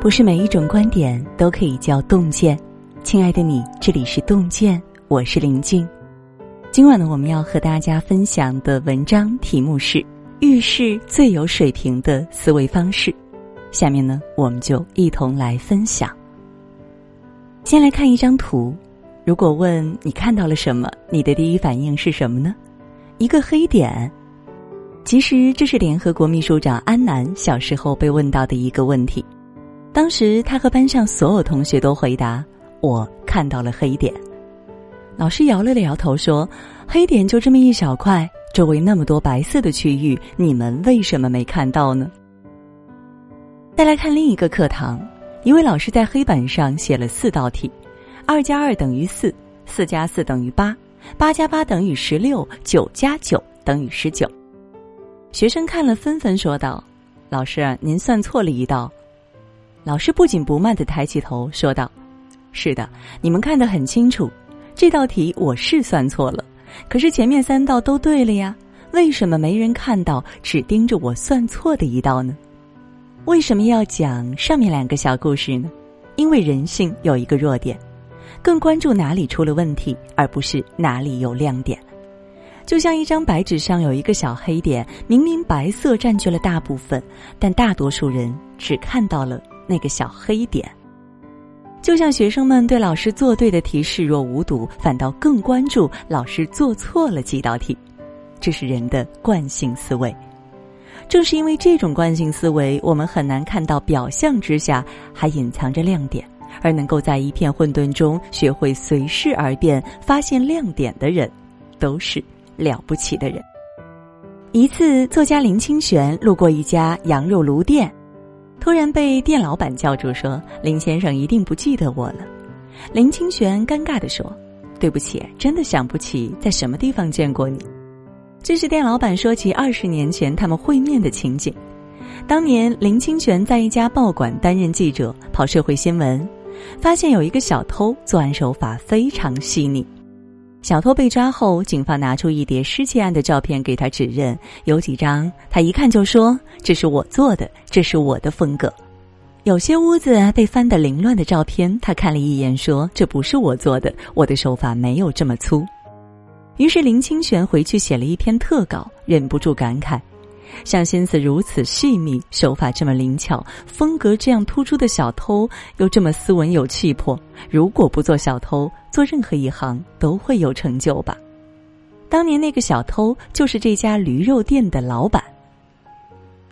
不是每一种观点都可以叫洞见。亲爱的你，这里是洞见，我是林静。今晚呢，我们要和大家分享的文章题目是《遇事最有水平的思维方式》。下面呢，我们就一同来分享。先来看一张图，如果问你看到了什么，你的第一反应是什么呢？一个黑点。其实这是联合国秘书长安南小时候被问到的一个问题。当时他和班上所有同学都回答：“我看到了黑点。”老师摇了摇头说：“黑点就这么一小块，周围那么多白色的区域，你们为什么没看到呢？”再来看另一个课堂，一位老师在黑板上写了四道题：二加二等于四，四加四等于八，八加八等于十六，九加九等于十九。学生看了纷纷说道：“老师，您算错了一道。”老师不紧不慢的抬起头说道：“是的，你们看得很清楚，这道题我是算错了，可是前面三道都对了呀，为什么没人看到，只盯着我算错的一道呢？为什么要讲上面两个小故事呢？因为人性有一个弱点，更关注哪里出了问题，而不是哪里有亮点。就像一张白纸上有一个小黑点，明明白色占据了大部分，但大多数人只看到了。”那个小黑点，就像学生们对老师做对的题视若无睹，反倒更关注老师做错了几道题，这是人的惯性思维。正是因为这种惯性思维，我们很难看到表象之下还隐藏着亮点，而能够在一片混沌中学会随势而变、发现亮点的人，都是了不起的人。一次，作家林清玄路过一家羊肉炉店。突然被店老板叫住，说：“林先生一定不记得我了。”林清玄尴尬的说：“对不起，真的想不起在什么地方见过你。”这是店老板说起二十年前他们会面的情景。当年林清玄在一家报馆担任记者，跑社会新闻，发现有一个小偷作案手法非常细腻。小偷被抓后，警方拿出一叠失窃案的照片给他指认，有几张他一看就说：“这是我做的，这是我的风格。”有些屋子被翻得凌乱的照片，他看了一眼说：“这不是我做的，我的手法没有这么粗。”于是林清玄回去写了一篇特稿，忍不住感慨。像心思如此细密、手法这么灵巧、风格这样突出的小偷，又这么斯文有气魄。如果不做小偷，做任何一行都会有成就吧？当年那个小偷就是这家驴肉店的老板。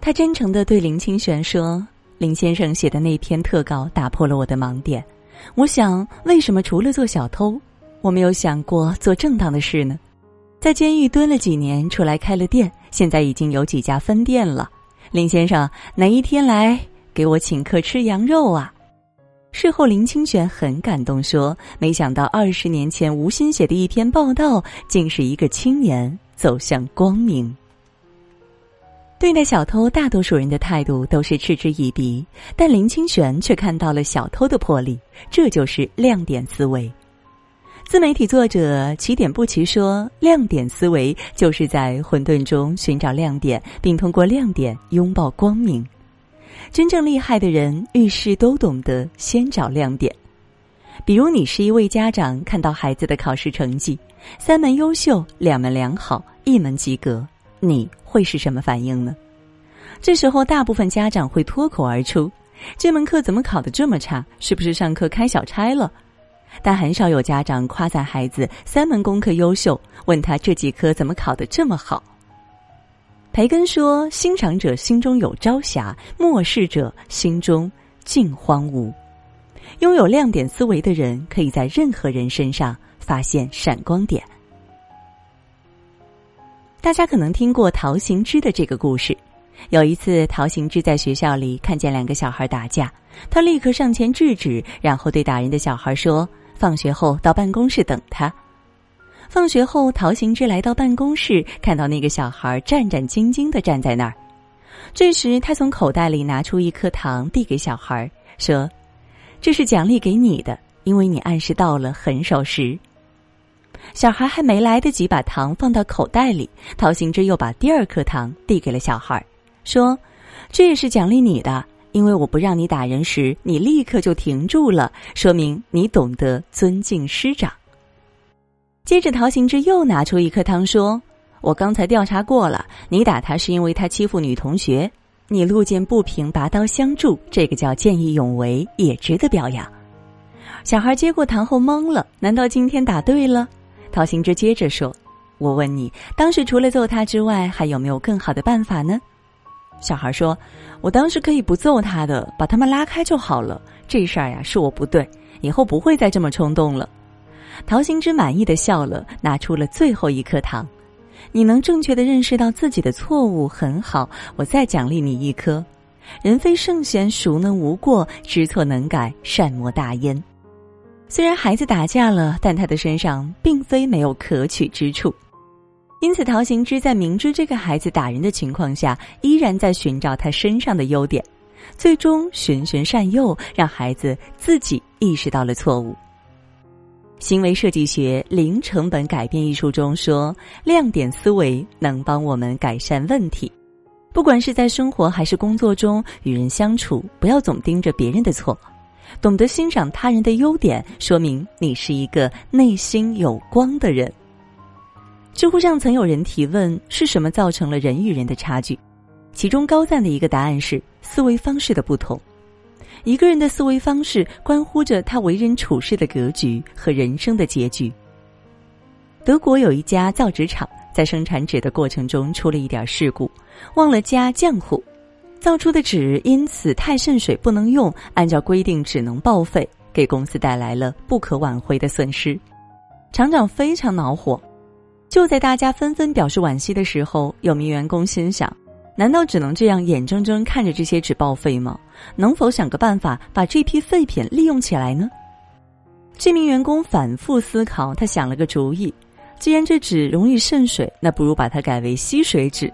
他真诚的对林清玄说：“林先生写的那篇特稿打破了我的盲点。我想，为什么除了做小偷，我没有想过做正当的事呢？”在监狱蹲了几年，出来开了店，现在已经有几家分店了。林先生哪一天来给我请客吃羊肉啊？事后，林清玄很感动，说：“没想到二十年前吴昕写的一篇报道，竟是一个青年走向光明。”对待小偷，大多数人的态度都是嗤之以鼻，但林清玄却看到了小偷的魄力，这就是亮点思维。自媒体作者起点不齐说：“亮点思维就是在混沌中寻找亮点，并通过亮点拥抱光明。真正厉害的人遇事都懂得先找亮点。比如，你是一位家长，看到孩子的考试成绩，三门优秀，两门良好，一门及格，你会是什么反应呢？这时候，大部分家长会脱口而出：“这门课怎么考得这么差？是不是上课开小差了？”但很少有家长夸赞孩子三门功课优秀，问他这几科怎么考得这么好。培根说：“欣赏者心中有朝霞，漠视者心中尽荒芜。”拥有亮点思维的人，可以在任何人身上发现闪光点。大家可能听过陶行知的这个故事。有一次，陶行知在学校里看见两个小孩打架，他立刻上前制止，然后对打人的小孩说。放学后到办公室等他。放学后，陶行知来到办公室，看到那个小孩战战兢兢的站在那儿。这时，他从口袋里拿出一颗糖，递给小孩，说：“这是奖励给你的，因为你按时到了，很守时。”小孩还没来得及把糖放到口袋里，陶行知又把第二颗糖递给了小孩，说：“这也是奖励你的，因为我不让你打人时，你立刻就停住了，说明你懂得尊敬师长。”接着，陶行知又拿出一颗糖说：“我刚才调查过了，你打他是因为他欺负女同学。”你路见不平拔刀相助，这个叫见义勇为，也值得表扬。小孩接过糖后懵了，难道今天打对了？陶行知接着说：“我问你，当时除了揍他之外，还有没有更好的办法呢？”小孩说：“我当时可以不揍他的，把他们拉开就好了。这事儿呀，是我不对，以后不会再这么冲动了。”陶行知满意的笑了，拿出了最后一颗糖。你能正确的认识到自己的错误很好，我再奖励你一颗。人非圣贤，孰能无过？知错能改，善莫大焉。虽然孩子打架了，但他的身上并非没有可取之处。因此，陶行知在明知这个孩子打人的情况下，依然在寻找他身上的优点，最终循循善诱，让孩子自己意识到了错误。行为设计学《零成本改变》一书中说，亮点思维能帮我们改善问题。不管是在生活还是工作中，与人相处，不要总盯着别人的错，懂得欣赏他人的优点，说明你是一个内心有光的人。知乎上曾有人提问：是什么造成了人与人的差距？其中高赞的一个答案是思维方式的不同。一个人的思维方式关乎着他为人处事的格局和人生的结局。德国有一家造纸厂在生产纸的过程中出了一点事故，忘了加浆糊，造出的纸因此太渗水不能用，按照规定只能报废，给公司带来了不可挽回的损失。厂长非常恼火，就在大家纷纷表示惋惜的时候，有名员工心想。难道只能这样眼睁睁看着这些纸报废吗？能否想个办法把这批废品利用起来呢？这名员工反复思考，他想了个主意：既然这纸容易渗水，那不如把它改为吸水纸。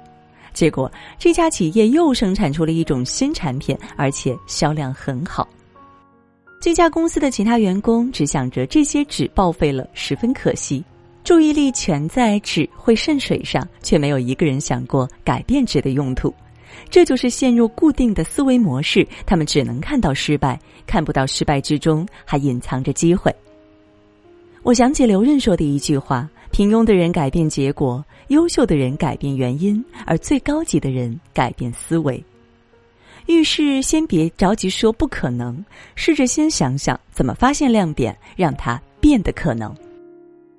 结果，这家企业又生产出了一种新产品，而且销量很好。这家公司的其他员工只想着这些纸报废了，十分可惜。注意力全在纸会渗水上，却没有一个人想过改变纸的用途。这就是陷入固定的思维模式，他们只能看到失败，看不到失败之中还隐藏着机会。我想起刘润说的一句话：“平庸的人改变结果，优秀的人改变原因，而最高级的人改变思维。”遇事先别着急说不可能，试着先想想怎么发现亮点，让它变得可能。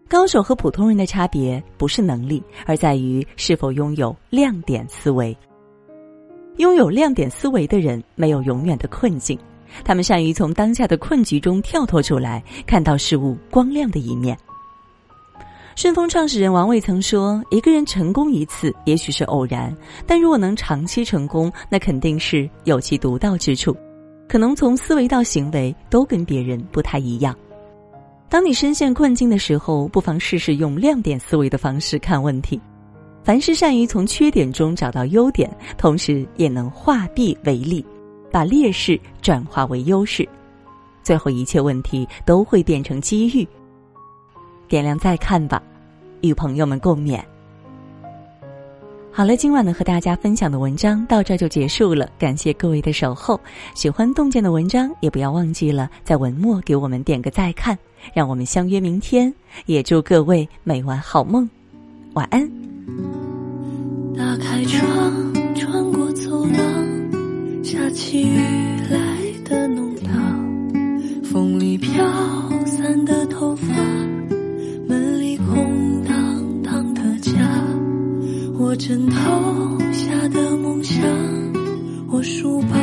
高手和普通人的差别不是能力，而在于是否拥有亮点思维。拥有亮点思维的人没有永远的困境，他们善于从当下的困局中跳脱出来，看到事物光亮的一面。顺丰创始人王卫曾说：“一个人成功一次也许是偶然，但如果能长期成功，那肯定是有其独到之处，可能从思维到行为都跟别人不太一样。”当你深陷困境的时候，不妨试试用亮点思维的方式看问题。凡是善于从缺点中找到优点，同时也能化弊为利，把劣势转化为优势，最后一切问题都会变成机遇。点亮再看吧，与朋友们共勉。好了，今晚呢和大家分享的文章到这就结束了，感谢各位的守候。喜欢洞见的文章，也不要忘记了在文末给我们点个再看，让我们相约明天。也祝各位每晚好梦，晚安。打开窗，穿过走廊，下起雨来的弄堂，风里飘散的头发，门里空荡荡的家。我枕头下的梦想，我书包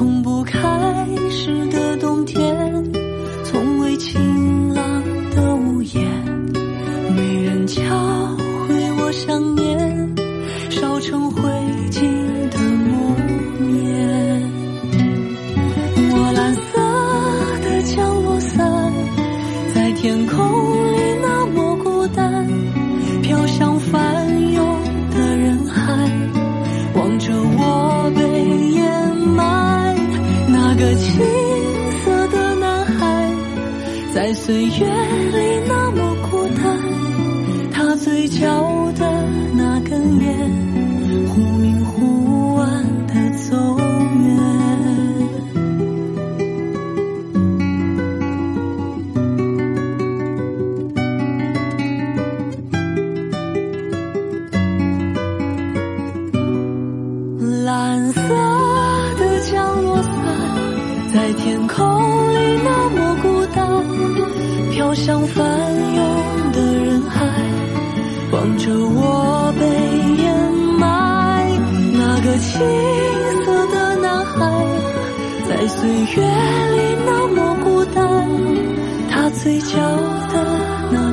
从不开始的冬天岁月。青涩的男孩，在岁月里那么孤单，他嘴角的那。